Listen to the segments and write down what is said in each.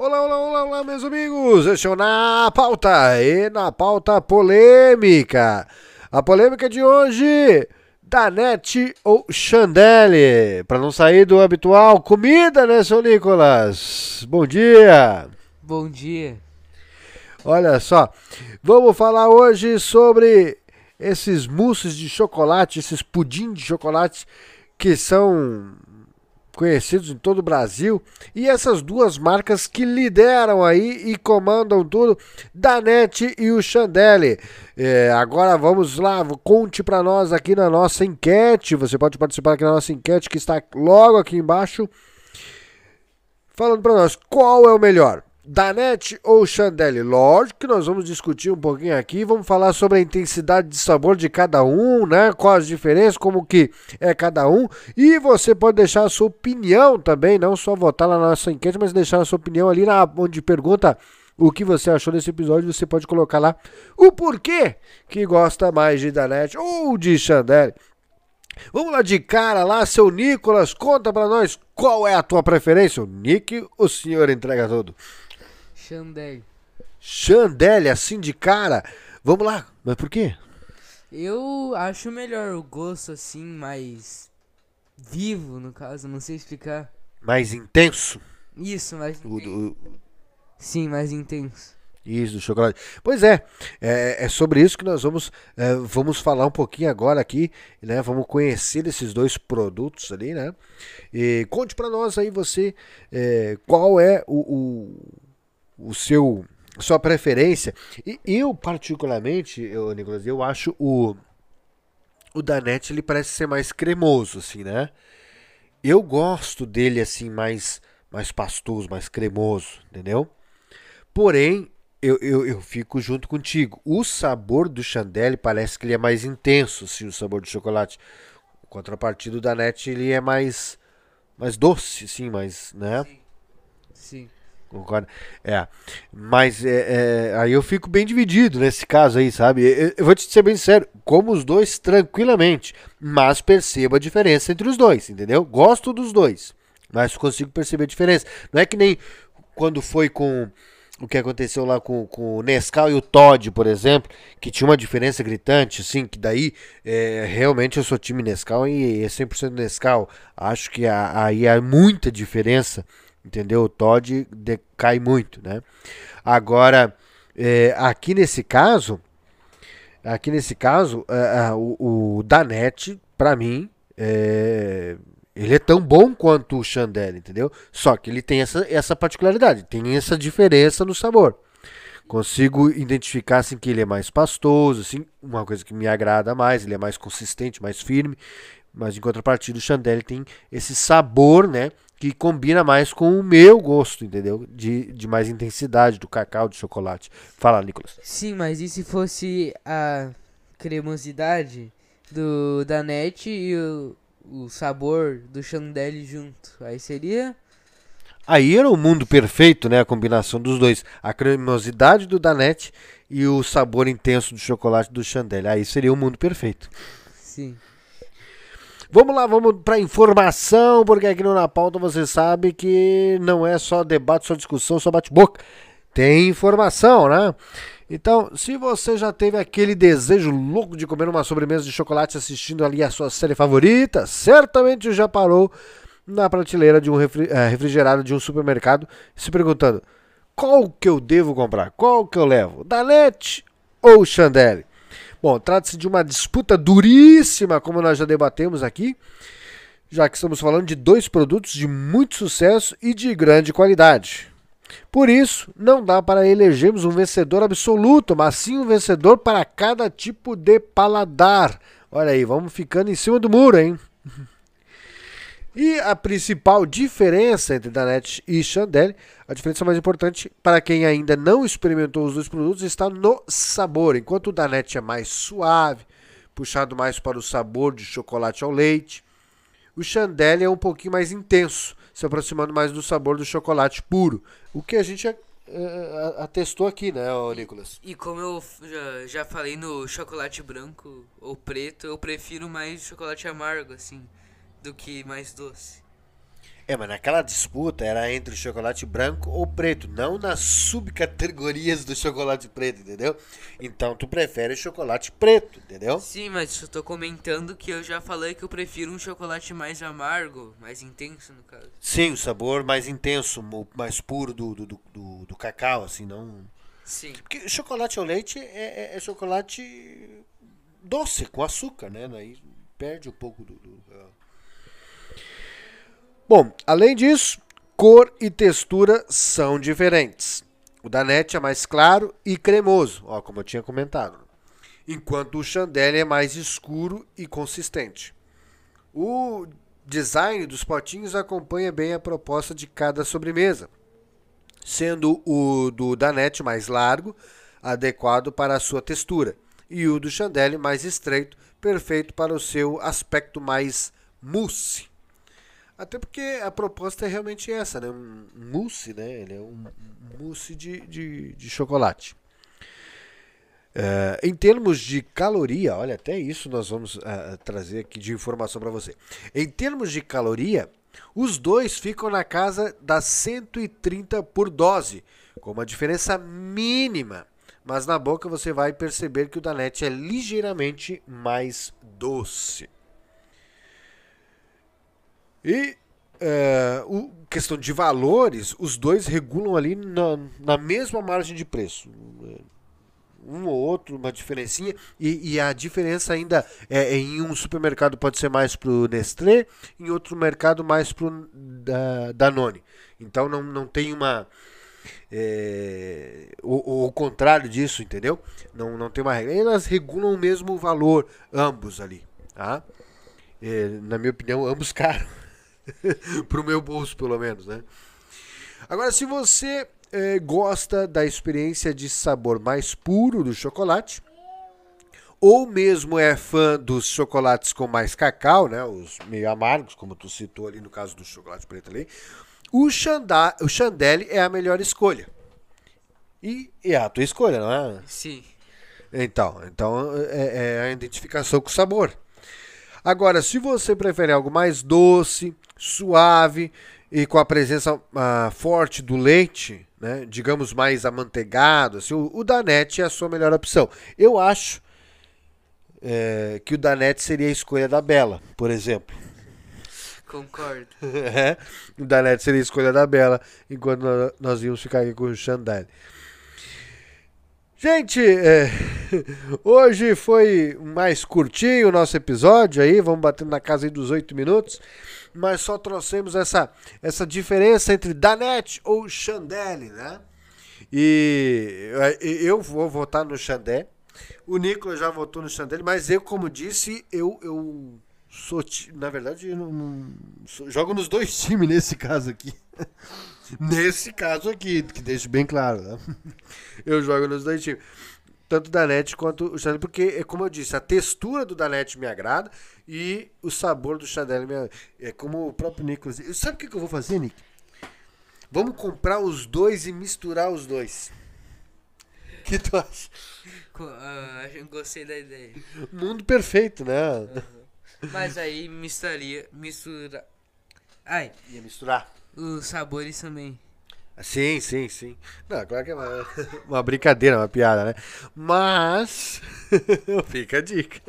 Olá, olá, olá, olá, meus amigos! Este é o Na Pauta e na pauta polêmica. A polêmica de hoje, Danete ou Chandelle? Para não sair do habitual, comida, né, seu Nicolas? Bom dia! Bom dia. Olha só, vamos falar hoje sobre esses mousses de chocolate, esses pudim de chocolate que são conhecidos em todo o Brasil, e essas duas marcas que lideram aí e comandam tudo, Danete e o Chandelle. É, agora vamos lá, conte para nós aqui na nossa enquete, você pode participar aqui na nossa enquete que está logo aqui embaixo, falando para nós qual é o melhor. Danete ou Chandelle? Lógico que nós vamos discutir um pouquinho aqui, vamos falar sobre a intensidade de sabor de cada um, né? Quais as diferenças, como que é cada um. E você pode deixar a sua opinião também, não só votar lá na nossa enquete, mas deixar a sua opinião ali na, onde pergunta o que você achou desse episódio. Você pode colocar lá o porquê que gosta mais de Danete ou de Chandelle. Vamos lá de cara lá, seu Nicolas, conta para nós qual é a tua preferência. O Nick, o senhor entrega tudo. Chandelle. Chandelle, assim de cara. Vamos lá, mas por quê? Eu acho melhor o gosto assim, mais vivo, no caso, não sei explicar. Mais intenso? Isso, mais O, intenso. do- Sim, mais intenso. isso, do chocolate. Pois é, é, é sobre isso que nós vamos, é, vamos falar um pouquinho agora aqui, né? Vamos conhecer esses dois produtos ali, né? E conte pra nós aí você é, qual é o, o, o seu sua preferência. E eu particularmente, eu, Nicolas, eu acho o o Danete ele parece ser mais cremoso, assim, né? Eu gosto dele assim mais mais pastoso, mais cremoso, entendeu? Porém, eu, eu, eu fico junto contigo. O sabor do Chandelle parece que ele é mais intenso, assim, o sabor do chocolate. O contrapartido do Danete, ele é mais mais doce, assim, mais, né? Sim. Concorda? É. Mas é, é, aí eu fico bem dividido nesse caso aí, sabe? Eu, eu vou te ser bem sincero, como os dois tranquilamente, mas percebo a diferença entre os dois, entendeu? Gosto dos dois, mas consigo perceber a diferença. Não é que nem quando foi com o que aconteceu lá com, com o Nescau e o Todd, por exemplo, que tinha uma diferença gritante, assim, que daí é, realmente eu sou time Nescau e é 100% Nescau. Acho que aí há muita diferença, entendeu? O Todd decai muito, né? Agora, é, aqui nesse caso, aqui nesse caso, é, é, o, o Danete, pra mim, é, ele é tão bom quanto o Chandelle, entendeu? Só que ele tem essa, essa particularidade, tem essa diferença no sabor. Consigo identificar assim que ele é mais pastoso, assim, uma coisa que me agrada mais, ele é mais consistente, mais firme, mas em contrapartida o Chandelle tem esse sabor, né, que combina mais com o meu gosto, entendeu? De, de mais intensidade do cacau, do chocolate. Fala, Nicolas. Sim, mas e se fosse a cremosidade do Danete e o, o sabor do Chandelle junto? Aí seria. Aí era o mundo perfeito, né? A combinação dos dois. A cremosidade do Danette e o sabor intenso do chocolate do Chandelle. Aí seria o mundo perfeito. Sim. Vamos lá, vamos para informação, porque aqui no Na Pauta você sabe que não é só debate, só discussão, só bate-boca. Tem informação, né? Então, se você já teve aquele desejo louco de comer uma sobremesa de chocolate assistindo ali a sua série favorita, certamente já parou na prateleira de um eh, refrigerado de um supermercado se perguntando: qual que eu devo comprar? Qual que eu levo? Danette ou Chandelle? Bom, trata-se de uma disputa duríssima, como nós já debatemos aqui, já que estamos falando de dois produtos de muito sucesso e de grande qualidade. Por isso, não dá para elegermos um vencedor absoluto, mas sim um vencedor para cada tipo de paladar. Olha aí, vamos ficando em cima do muro, hein? E a principal diferença entre Danette e Chandelle, a diferença mais importante para quem ainda não experimentou os dois produtos, está no sabor. Enquanto o Danette é mais suave, puxado mais para o sabor de chocolate ao leite, o Chandelle é um pouquinho mais intenso, se aproximando mais do sabor do chocolate puro. O que a gente eh, eh, atestou aqui, né, Nicolas? E como eu já, já falei no chocolate branco ou preto, eu prefiro mais chocolate amargo, assim, do que mais doce. É, mas naquela disputa era entre o chocolate branco ou preto, não nas subcategorias do chocolate preto, entendeu? Então tu prefere chocolate preto, entendeu? Sim, mas eu tô comentando que eu já falei que eu prefiro um chocolate mais amargo, mais intenso no caso. Sim, o sabor mais intenso, mais puro do, do, do, do- cacau, assim, não. Sim. Porque chocolate ao leite é, é- é chocolate doce, com açúcar, né? Aí perde um pouco do. do-. Bom, além disso, cor e textura são diferentes. O da NET é mais claro e cremoso, ó, como eu tinha comentado. Enquanto o Chandelle é mais escuro e consistente. O design dos potinhos acompanha bem a proposta de cada sobremesa sendo o do Danette mais largo, adequado para a sua textura, e o do Chandelle mais estreito, perfeito para o seu aspecto mais mousse. Até porque a proposta é realmente essa, né? Um mousse, né? Ele é um mousse de, de, de chocolate. É, em termos de caloria, olha, até isso nós vamos ah, trazer aqui de informação para você. Em termos de caloria, os dois ficam na casa das 130 por dose, com uma diferença mínima. Mas na boca você vai perceber que o Danette é ligeiramente mais doce. E é, o, questão de valores, os dois regulam ali na, na mesma margem de preço um ou outro, uma diferencinha, e, e a diferença ainda é, é em um supermercado pode ser mais pro Nestlé, em outro mercado mais pro da, Danone. Então não, não tem uma. É, o, o contrário disso, entendeu? Não, não tem uma regra. Elas regulam o mesmo valor, ambos ali. Tá? É, na minha opinião, ambos caros. pro meu bolso, pelo menos, né? Agora, se você eh, gosta da experiência de sabor mais puro do chocolate, ou mesmo é fã dos chocolates com mais cacau, né, os meio amargos, como tu citou ali no caso do chocolate preto ali, o, Xanda, o Chandelle é a melhor escolha. E é a tua escolha, não é? Sim. Então, então é, é a identificação com o sabor. Agora, se você prefere algo mais doce, suave e com a presença ah, forte do leite, né, digamos mais amanteigado, assim, o, o Danette é a sua melhor opção. Eu acho é, que o Danette seria a escolha da Bela, por exemplo. Concordo. É, o Danette seria a escolha da Bela, enquanto nós, nós íamos ficar aqui com o Chandelle. Gente, é, hoje foi mais curtinho o nosso episódio aí, vamos batendo na casa dos 8 minutos, mas só trouxemos essa, essa diferença entre Danette ou Chandelle, né? E eu vou votar no Chandelle, o Nicolas já votou no Chandelle, mas eu, como disse, eu, eu sou, na verdade, eu não, jogo nos dois times nesse caso aqui. Nesse caso aqui, que deixe bem claro, né? Eu jogo nos dois times. Tanto o Danete quanto o Chanel, porque, é como eu disse, a textura do Danete me agrada e o sabor do Chanel me agrada. É como o próprio Nicolas. Sabe o que que eu vou fazer, Nick? Vamos comprar os dois e misturar os dois. O que tu acha? Eu gostei da ideia. Mundo perfeito, né? Mas aí misturaria. Mistura. Ai, Ia misturar. Os sabores também. Sim, sim, sim. Não, claro que é uma, uma brincadeira, uma piada, né? Mas fica a dica.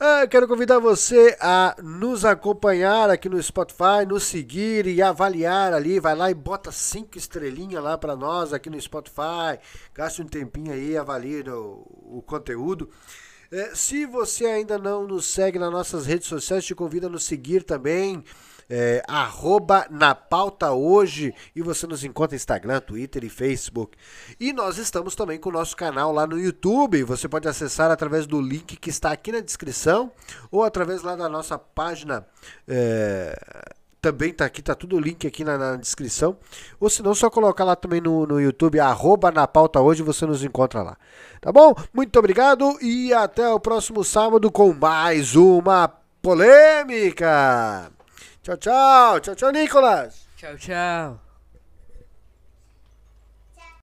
Ah, quero convidar você a nos acompanhar aqui no Spotify, nos seguir e avaliar ali. Vai lá e bota cinco estrelinhas lá para nós aqui no Spotify. Gaste um tempinho aí, avalie o conteúdo. É, se você ainda não nos segue nas nossas redes sociais, te convido a nos seguir também. É, arroba na pauta hoje e você nos encontra Instagram, Twitter e Facebook. E nós estamos também com o nosso canal lá no YouTube. Você pode acessar através do link que está aqui na descrição ou através lá da nossa página. é, também tá aqui, tá tudo o link aqui na, na descrição. Ou se não, só colocar lá também no, no YouTube, arroba na pauta hoje, você nos encontra lá. Tá bom? Muito obrigado e até o próximo sábado com mais uma polêmica. Tchau, tchau. Tchau, tchau, Nicolas. Tchau, tchau.